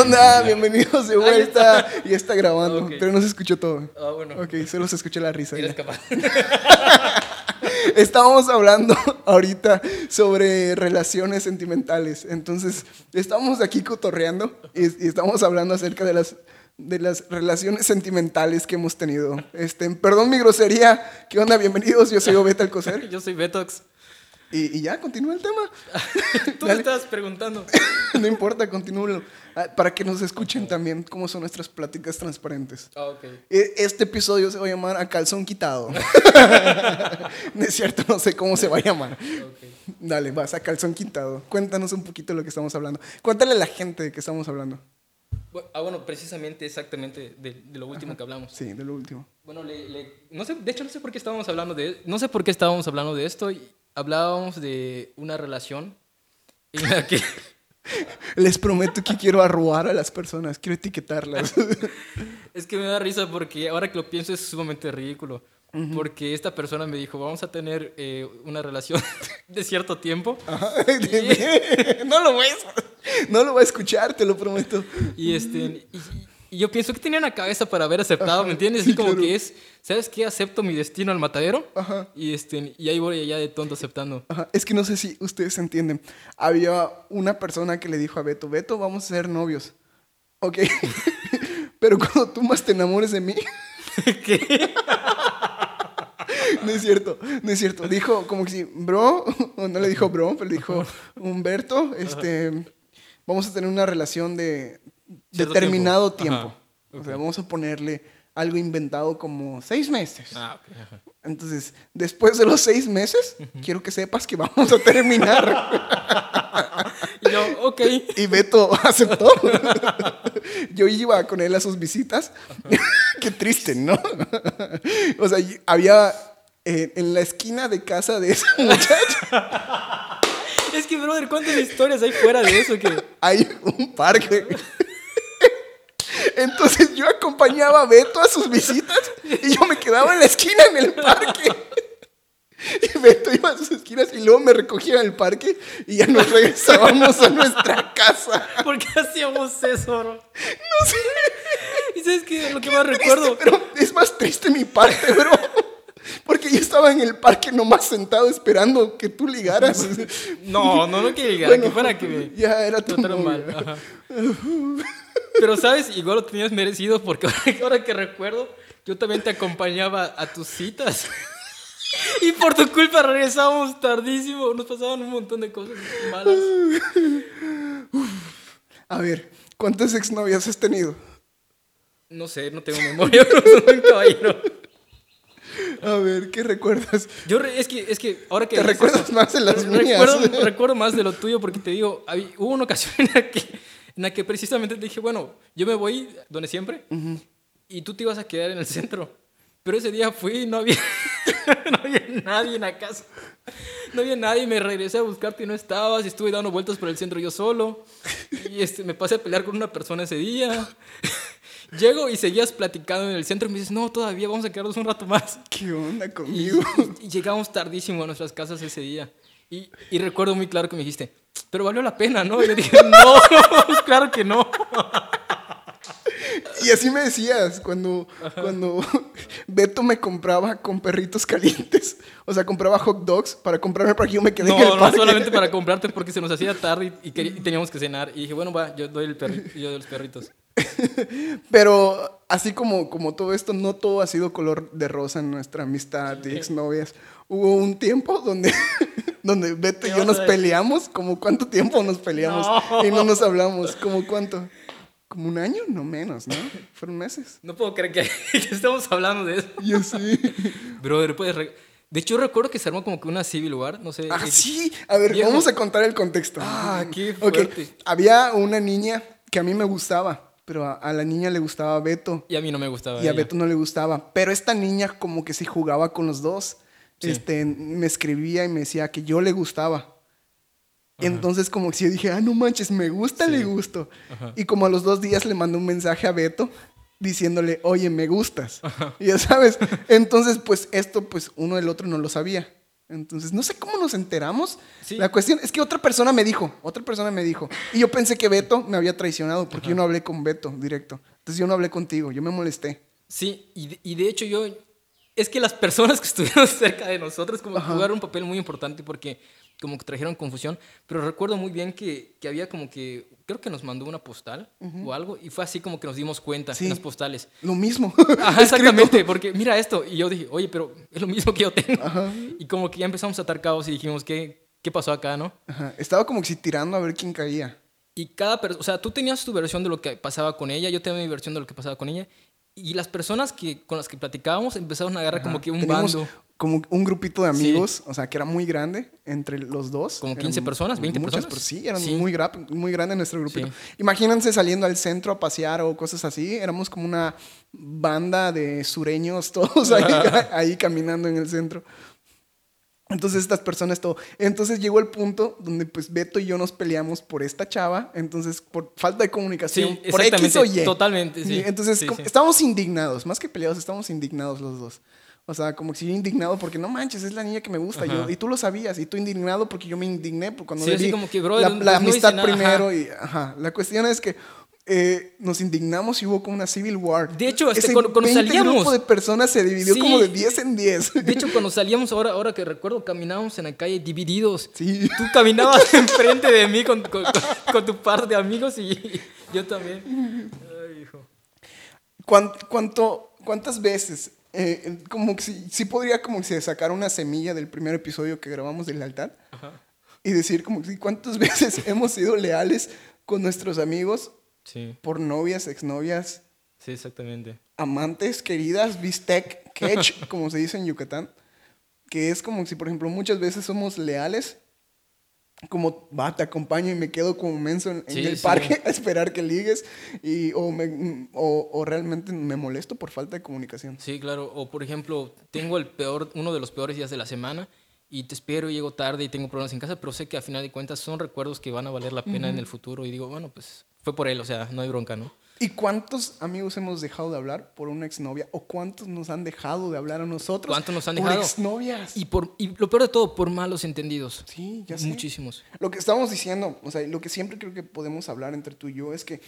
onda? Bienvenidos de Ahí vuelta. Y está grabando, pero no se escuchó todo. Ah, bueno. Ok, solo se escuchó la risa. Eres capaz. Estábamos hablando ahorita sobre relaciones sentimentales. Entonces, estamos aquí cotorreando y, y estamos hablando acerca de las, de las relaciones sentimentales que hemos tenido. Este, perdón mi grosería. ¿Qué onda? Bienvenidos. Yo soy Obeta Alcocer. Yo soy Betox. Y, y ya, continúa el tema. Tú me estabas preguntando. No importa, continúalo. Ah, Para que nos escuchen también cómo son nuestras pláticas transparentes. Ah, ok. E- Este episodio se va a llamar A Calzón Quitado. no es cierto, no sé cómo se va a llamar. ok. Dale, vas a Calzón Quitado. Cuéntanos un poquito de lo que estamos hablando. Cuéntale a la gente de qué estamos hablando. Ah, bueno, precisamente, exactamente de, de lo último que hablamos. Sí, de lo último. Bueno, le, le- no sé, de hecho no sé por qué estábamos hablando de, no sé por qué estábamos hablando de esto. y hablábamos de una relación en la que, Les prometo que quiero arruar a las personas, quiero etiquetarlas. es que me da risa porque ahora que lo pienso es sumamente ridículo. Porque esta persona me dijo, vamos a tener eh, una relación de cierto tiempo. No lo voy a, no lo voy a escuchar, te lo prometo. Y, este, y, y yo pienso que tenía una cabeza para haber aceptado, ¿me entiendes? sí, Así como claro. que es, ¿sabes qué? Acepto mi destino al matadero. Ajá. Y, este, y ahí voy allá de tonto aceptando. Ajá, Es que no sé si ustedes entienden. Había una persona que le dijo a Beto, Beto, vamos a ser novios. Ok. Pero cuando tú más te enamores de mí. ¿Qué? No es cierto, no es cierto. Dijo como que sí, bro, o no le dijo bro, pero le dijo, Humberto, este, vamos a tener una relación de Cierto determinado tiempo. tiempo. Ajá, O sea, vamos a ponerle algo inventado como seis meses. Ah. Entonces, después de los seis meses, quiero que sepas que vamos a terminar. Y yo, ok. Y Beto aceptó. Yo iba con él a sus visitas. Qué triste, ¿no? O sea, había eh, en la esquina de casa de esa muchacha Es que, brother, ¿cuántas historias hay fuera de eso? Que... hay un parque. Entonces yo acompañaba a Beto a sus visitas y yo me quedaba en la esquina en el parque. Y Beto iba a sus esquinas y luego me recogía en el parque y ya nos regresábamos a nuestra casa. ¿Por qué hacíamos eso, bro? No sé. ¿Y sabes qué? Lo que más recuerdo... Pero es más triste mi parte, bro. Porque yo estaba en el parque nomás sentado esperando que tú ligaras. No, no, no que diga, Bueno, que fuera que me Ya era tu mal. Pero, ¿sabes? Igual lo tenías merecido porque ahora, que recuerdo, yo también te acompañaba a tus citas. Y por tu culpa regresábamos tardísimo. Nos pasaban un montón de cosas malas. A ver, ¿cuántas exnovias has tenido? No sé, no tengo memoria, pero soy un caballero. A ver, ¿qué recuerdas? Yo, re- es que, es que ahora que... ¿Te dices recuerdas más de las re- mías? Recuerdo, recuerdo más de lo tuyo porque te digo, habí- hubo una ocasión en la, que, en la que precisamente te dije, bueno, yo me voy donde siempre y tú te ibas a quedar en el centro. Pero ese día fui y no había, no había nadie en la casa. No había nadie, me regresé a buscarte y no estabas. Y estuve dando vueltas por el centro yo solo. Y este, me pasé a pelear con una persona ese día. Llego y seguías platicando en el centro y me dices, no, todavía vamos a quedarnos un rato más. ¿Qué onda Y, conmigo? y llegamos tardísimo a nuestras casas ese día. Y, y recuerdo muy claro que me dijiste, pero valió la pena, ¿no? Y yo dije, no, claro que no. Y así me decías cuando, cuando Beto me compraba con perritos calientes. O sea, compraba hot dogs para comprarme para que yo me quedé en el No, no parque. solamente para comprarte porque se nos hacía tarde y, y y teníamos que cenar. Y dije, bueno, va, yo doy, el perri- yo doy los perritos. Pero así como, como todo esto, no todo ha sido color de rosa en nuestra amistad de exnovias. Hubo un tiempo donde, donde Beto y ¿Qué yo nos peleamos. ¿Como cuánto tiempo nos peleamos? No. Y no nos hablamos. ¿Como cuánto? ¿Como un año? No menos, ¿no? Fueron meses. No puedo creer que, que estemos hablando de eso. Yo sí. Brother, puedes... De hecho, recuerdo que se armó como que una Civil War, no sé. Ah, eh, sí. A ver, vamos a contar el contexto. Ah, qué fuerte. Había una niña que a mí me gustaba, pero a, a la niña le gustaba Beto. Y a mí no me gustaba. Y a ella. Beto no le gustaba. Pero esta niña como que sí jugaba con los dos. Sí. Este, me escribía y me decía que yo le gustaba. Y entonces como que yo dije, ah, no manches, me gusta, le gusto. Y como a los dos días le mandé un mensaje a Beto diciéndole, oye, me gustas. Y ya sabes, entonces pues esto pues uno del otro no lo sabía. Entonces, no sé cómo nos enteramos. Sí. La cuestión es que otra persona me dijo, otra persona me dijo. Y yo pensé que Beto me había traicionado porque yo no hablé con Beto directo. Entonces yo no hablé contigo, yo me molesté. Sí, y de, y de hecho yo... Es que las personas que estuvieron cerca de nosotros como jugaron un papel muy importante porque como que trajeron confusión, pero recuerdo muy bien que, que había como que, creo que nos mandó una postal o algo, y fue así como que nos dimos cuenta Sí. en las postales. Lo mismo. Ajá, exactamente, porque mira esto, y yo dije, oye, pero es lo mismo que yo tengo. Y como que ya empezamos a atar cabos y dijimos, ¿qué, qué pasó acá, no? Ajá, Estaba como que si tirando a ver quién caía. Y cada persona, o sea, tú tenías tu versión de lo que pasaba con ella, yo tenía mi versión de lo que pasaba con ella, y las personas que, con las que platicábamos empezaron a agarrar como que un bando. Como un grupito de amigos, o sea, que era muy grande entre los dos. Como Eran 15 personas, 20 muchas, personas. per- Sí, eran Sí. muy, muy grande nuestro grupito. Sí. Imagínense saliendo al centro a pasear o cosas así. Éramos como una banda de sureños todos ahí, ahí caminando en el centro. Entonces estas personas todo. Entonces llegó el punto donde pues Beto y yo nos peleamos por esta chava. Entonces por falta de comunicación. Sí, por X o Y. totalmente, sí. Y Entonces Sí, sí. estábamos indignados. Más que peleados, estábamos indignados los dos. O sea, como que sí indignado porque no manches, es la niña que me gusta. Yo, y tú lo sabías. Y tú indignado porque yo me indigné por cuando Sí, como que, brother, la, pues, la no amistad nada, primero. ajá. Y, ajá. La cuestión es que eh, nos indignamos y hubo como una civil war. De hecho, este, Ese cuando- cuando 20 salíamos- grupo de personas se dividió Sí. como de 10 en 10. De hecho, cuando salíamos, ahora, ahora que recuerdo, caminábamos en la calle divididos. Sí. Tú caminabas enfrente de mí con, con- con- con tu par de amigos y yo también. Ay, hijo. ¿Cuán- cuánto, ¿Cuántas veces? Eh, como que si, sí podría como que sacar una semilla del primer episodio que grabamos del altar Ajá. y decir como que sí, cuántas veces hemos sido leales con nuestros amigos Sí, por novias, exnovias, sí, exactamente. amantes, queridas, bistec, catch, como se dice en Yucatán, que es como si, por ejemplo, muchas veces somos leales, como, va, te acompaño y me quedo como menso en, Sí, el sí. parque a esperar que ligues, y, o, me- o, o realmente me molesto por falta de comunicación. Sí, claro. O por ejemplo, tengo el peor, uno de los peores días de la semana y te espero y llego tarde y tengo problemas en casa, pero sé que a final de cuentas son recuerdos que van a valer la pena en el futuro y digo, bueno, pues fue por él, o sea, no hay bronca, ¿no? ¿Y cuántos amigos hemos dejado de hablar por una exnovia? ¿O cuántos nos han dejado de hablar a nosotros? ¿Cuántos nos han por dejado? exnovias. Y, por, y lo peor de todo, por malos entendidos. Sí, ya sé. Muchísimos. Lo que estamos diciendo, o sea, lo que siempre creo que podemos hablar entre tú y yo es que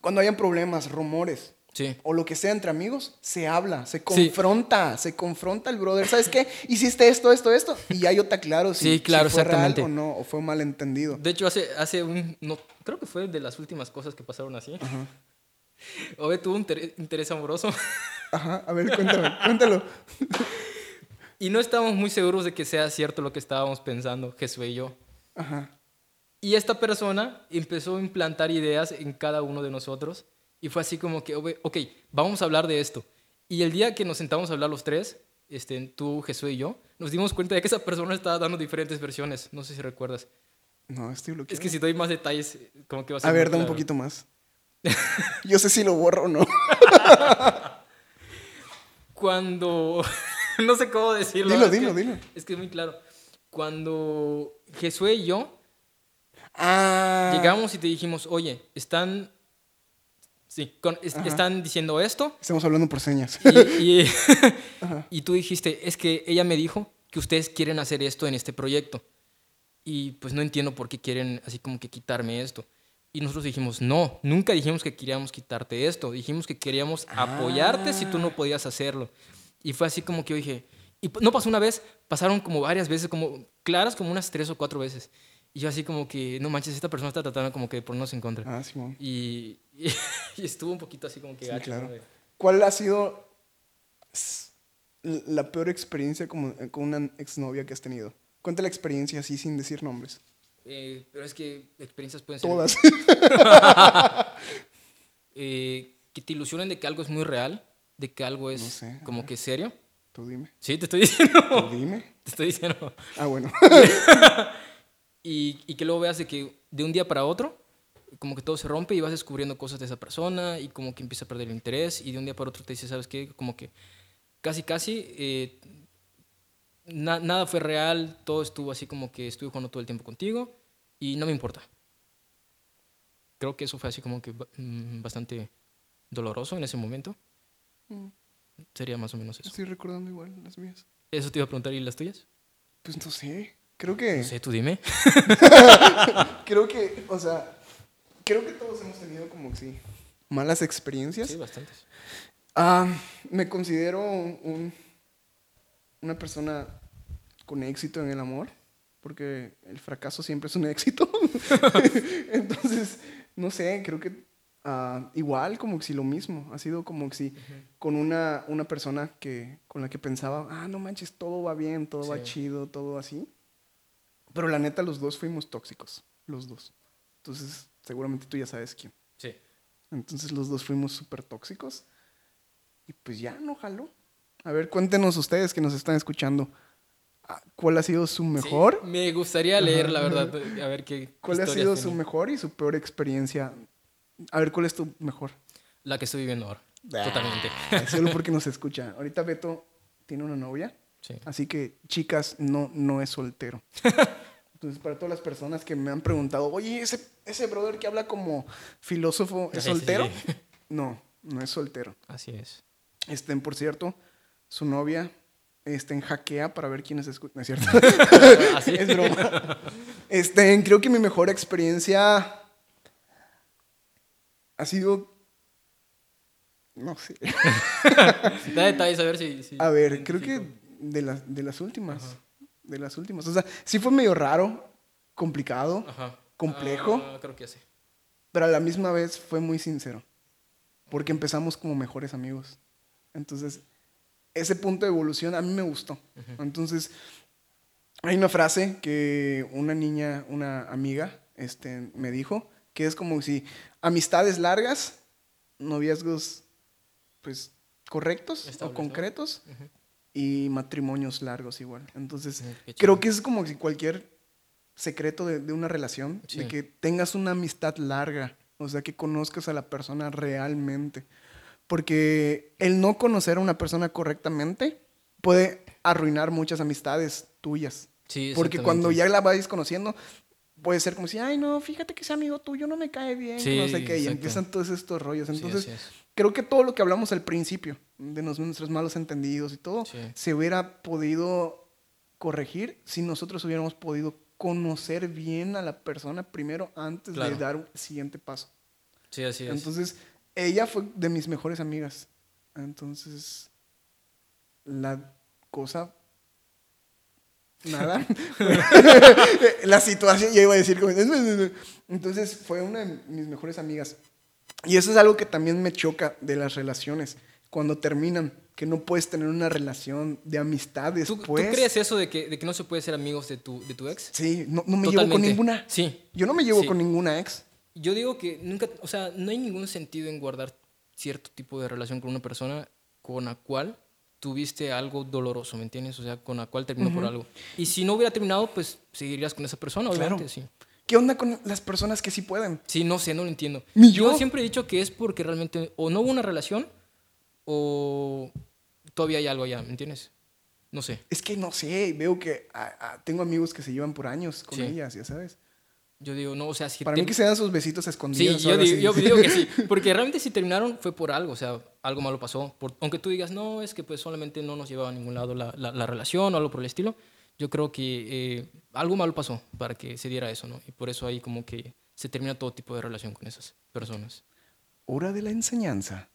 cuando hayan problemas, rumores Sí. o lo que sea entre amigos, se habla, se confronta, se confronta el brother. ¿Sabes qué? Hiciste esto, esto, esto. Y ya yo te aclaro si, Sí, claro, si fue real o no, o fue malentendido. De hecho, hace, hace un. No, creo que fue de las últimas cosas que pasaron así. Ove tuvo un inter- interés amoroso Ajá, a ver, cuéntame, cuéntalo. y no estábamos muy seguros de que sea cierto lo que estábamos pensando, Jesús y yo. Ajá. Y esta persona empezó a implantar ideas en cada uno de nosotros y fue así como que, "Ove, ok, vamos a hablar de esto. Y el día que nos sentamos a hablar los tres, este, tú, Jesús y yo, nos dimos cuenta de que esa persona estaba dando diferentes versiones. No sé si recuerdas. No, estoy bloqueado. Es que si doy más detalles, como que va a ser A ver, da un poquito más. Yo sé si lo borro o no. Cuando. no sé cómo decirlo. Dilo, dilo, dilo. Es que es muy claro. Cuando Jesús y yo Ah. llegamos y te dijimos, oye, están. Sí, con- es- están diciendo esto. Estamos hablando por señas. Y, y- y tú dijiste, es que ella me dijo que ustedes quieren hacer esto en este proyecto. Y pues no entiendo por qué quieren así como que quitarme esto. Y nosotros dijimos, no, nunca dijimos que queríamos quitarte esto. Dijimos que queríamos apoyarte si tú no podías hacerlo. Y fue así como que yo dije, y no pasó una vez, pasaron como varias veces, como claras como unas tres o cuatro veces. Y yo así como que, no manches, esta persona está tratando como que de ponernos en contra. Ah, Simón. Y, y, y estuvo un poquito así como que Sí, gacho, claro. ¿Cuál ha sido la peor experiencia como- con una exnovia que has tenido? Cuenta la experiencia así sin decir nombres. Eh, pero es que experiencias pueden ser Todas. eh, que te ilusionen de que algo es muy real, de que algo es No sé, a como que serio. Tú dime. Sí, te estoy diciendo. Tú dime. Te estoy diciendo. Ah, bueno. Y, y que luego veas de que de un día para otro, como que todo se rompe y vas descubriendo cosas de esa persona y como que empieza a perder el interés y de un día para otro te dices, ¿sabes qué? Como que casi, casi eh, na- nada fue real, todo estuvo así como que estuve jugando todo el tiempo contigo y no me importa. Creo que eso fue así como que mm, bastante doloroso en ese momento. Sería más o menos eso. Estoy recordando igual las mías. Eso te iba a preguntar, ¿y las tuyas? Pues no sé. Creo que. No sé, tú dime. Creo que, o sea, creo que todos hemos tenido como que sí, malas experiencias. Sí, bastantes. Ah, me considero un, una persona con éxito en el amor, porque el fracaso siempre es un éxito. Entonces, no sé, creo que ah, igual como que sí lo mismo. Ha sido como que sí con una, una persona que, con la que pensaba, ah, no manches, todo va bien, todo va chido, todo así. Pero la neta, los dos fuimos tóxicos, los dos. Entonces, seguramente tú ya sabes quién. Sí. Entonces los dos fuimos súper tóxicos. Y pues ya, no jaló. A ver, cuéntenos ustedes que nos están escuchando. ah, ¿Cuál ha sido su mejor? Sí, me gustaría leer, la verdad, a ver qué. ¿Cuál ha sido su mejor y su peor experiencia? A ver, ¿cuál es tu mejor? La que estoy viviendo ahora. Totalmente. Ah, Solo porque nos escucha. Ahorita Beto tiene una novia. Sí. Así que, chicas, no, no es soltero. Entonces, para todas las personas que me han preguntado, oye, ese, ese brother que habla como filósofo, ¿es Sí, soltero? sí. No, no es soltero. Así es. Estén, por cierto, su novia este, hackea para ver quiénes escuchan. ¿No es cierto? Así. es broma. Este, creo que mi mejor experiencia ha sido. No sé. Da detalles a ver si. si A ver, creo que. De, las de las últimas. De las últimas. O sea, sí fue medio raro, complicado, Ajá. complejo. Ah, creo que sí. pero a la misma vez fue muy sincero. Porque empezamos como mejores amigos. Entonces, ese punto de evolución a mí me gustó. Entonces, hay una frase que una niña, una amiga, este, me dijo, que es como si amistades largas, noviazgos, pues, correctos o concretos, y matrimonios largos igual. Entonces, Mm, creo que es como si cualquier secreto de, de una relación, de Sí. que tengas una amistad larga, o sea, que conozcas a la persona realmente. Porque el no conocer a una persona correctamente puede arruinar muchas amistades tuyas. Sí, Porque cuando ya la vais conociendo, puede ser como si, ay, no, fíjate que ese amigo tuyo no me cae bien, Sí, no sé qué, y empiezan todos estos rollos. Sí, Entonces, es. Creo que todo lo que hablamos al principio, de nuestros malos entendidos y todo, Sí. se hubiera podido corregir si nosotros hubiéramos podido conocer bien a la persona primero antes Claro. de dar un siguiente paso. Sí, así es. Entonces, ella fue de mis mejores amigas. Entonces, la cosa... Nada. la situación, ya iba a decir. Entonces, fue una de mis mejores amigas. Y eso es algo que también me choca de las relaciones. Cuando terminan, que no puedes tener una relación de amistad ¿Tú, después. tú crees eso de que, de que no se puede ser amigos de tu, de tu ex? Sí, no, no me llevo con ninguna. Sí. Yo no me llevo Sí. con ninguna ex. Yo digo que nunca, o sea, no hay ningún sentido en guardar cierto tipo de relación con una persona con la cual tuviste algo doloroso, ¿me entiendes? O sea, con la cual terminó por algo. Y si no hubiera terminado, pues seguirías con esa persona, Claro. obviamente, sí. ¿Qué onda con las personas que sí pueden? Sí, no sé, no lo entiendo. Ni yo. yo. siempre he dicho que es porque realmente o no hubo una relación o todavía hay algo allá, ¿me entiendes? No sé. Es que no sé, veo que ah, ah, tengo amigos que se llevan por años con Sí. ellas, ya sabes. Yo digo, no, o sea, si Para te- mí que se dan sus besitos Sí, escondidos. yo ahora digo, sí. yo digo que sí, porque realmente si terminaron fue por algo, o sea, algo malo pasó. Por- aunque tú digas, no, es que pues solamente no nos llevaba a ningún lado la, la- la relación o algo por el estilo, yo creo que eh, algo malo pasó para que se diera eso, ¿no? Y por eso ahí como que se termina todo tipo de relación con esas personas. Hora de la enseñanza.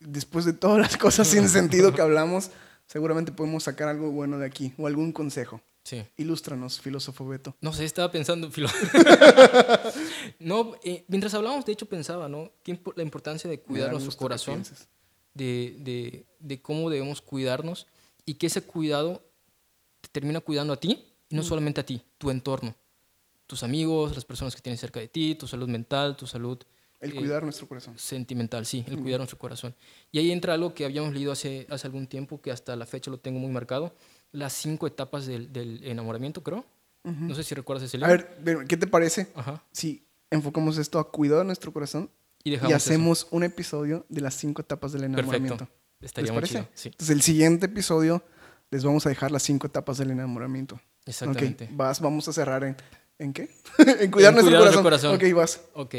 Después de todas las cosas sin sentido que hablamos, seguramente podemos sacar algo bueno de aquí o algún consejo. Sí. Ilústranos, filósofo Beto. No sé, estaba pensando, filo- no, eh, mientras hablábamos, de hecho pensaba, ¿no? ¿Qué impo- la importancia de cuidar da nuestro corazón. de, de- de cómo debemos cuidarnos y que ese cuidado termina cuidando a ti y no solamente a ti, tu entorno, tus amigos, las personas que tienes cerca de ti, tu salud mental, tu salud El eh, cuidar nuestro corazón. sentimental, sí, el cuidar nuestro corazón. Y ahí entra algo que habíamos leído hace, hace algún tiempo, que hasta la fecha lo tengo muy marcado, las cinco etapas del, del enamoramiento, creo. No sé si recuerdas ese A libro. ver, ven, ¿qué te parece Ajá. si enfocamos esto a cuidar de nuestro corazón Y y, dejamos eso. hacemos un episodio de las cinco etapas del enamoramiento? Perfecto. ¿Les Estaría muy parece? chido. Sí, Entonces, el siguiente episodio les vamos a dejar las cinco etapas del enamoramiento. exactamente. Ok, vas, vamos a cerrar en... ¿En qué? en cuidar En nuestro cuidar corazón. corazón. Ok, vas. Ok,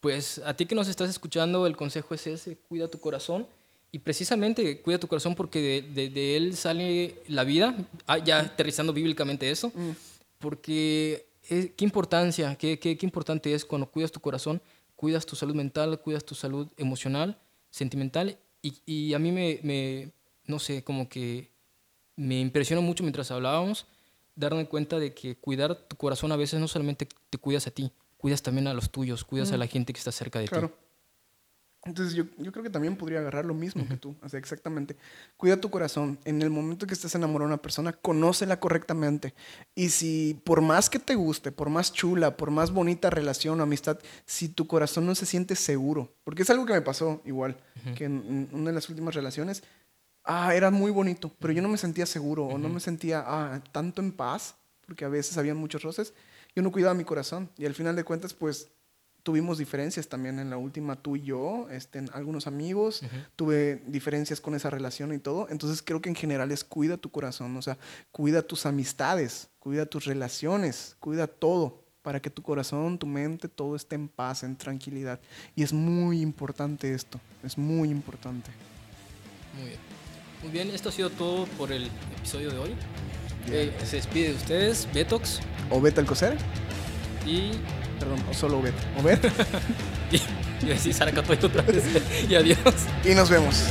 pues a ti que nos estás escuchando, el consejo es ese, cuida tu corazón Y precisamente cuida tu corazón porque de, de- de él sale la vida, ah, ya aterrizando bíblicamente eso, porque eh, qué importancia, qué, qué, qué importante es cuando cuidas tu corazón, cuidas tu salud mental, cuidas tu salud emocional, sentimental, y, y a mí me, me, no sé, como que me impresionó mucho mientras hablábamos, darme cuenta de que cuidar tu corazón a veces no solamente te cuidas a ti, cuidas también a los tuyos, cuidas a la gente que está cerca de ti. Claro. Entonces yo, yo creo que también podría agarrar lo mismo que tú. O sea, exactamente. Cuida tu corazón. En el momento que estés enamorado de una persona, conócela correctamente. Y si por más que te guste, por más chula, por más bonita relación o amistad, si tu corazón no se siente seguro, porque es algo que me pasó igual, que en, en una de las últimas relaciones, ah, era muy bonito, pero yo no me sentía seguro o no me sentía ah, tanto en paz, porque a veces había muchos roces, yo no cuidaba mi corazón. Y al final de cuentas, pues tuvimos diferencias también en la última, tú y yo, este, en algunos amigos, tuve diferencias con esa relación y todo. Entonces creo que en general es cuida tu corazón, o sea, cuida tus amistades, cuida tus relaciones, cuida todo para que tu corazón, tu mente, todo esté en paz, en tranquilidad. Y es muy importante esto, es muy importante. Muy bien. Muy bien, esto ha sido todo por el episodio de hoy. Eh, se despide de ustedes, Betox, ¿O vete al coser? y, Perdón, o solo vete. O vete. y, y decir Sara Catoy otra vez. y adiós. y nos vemos.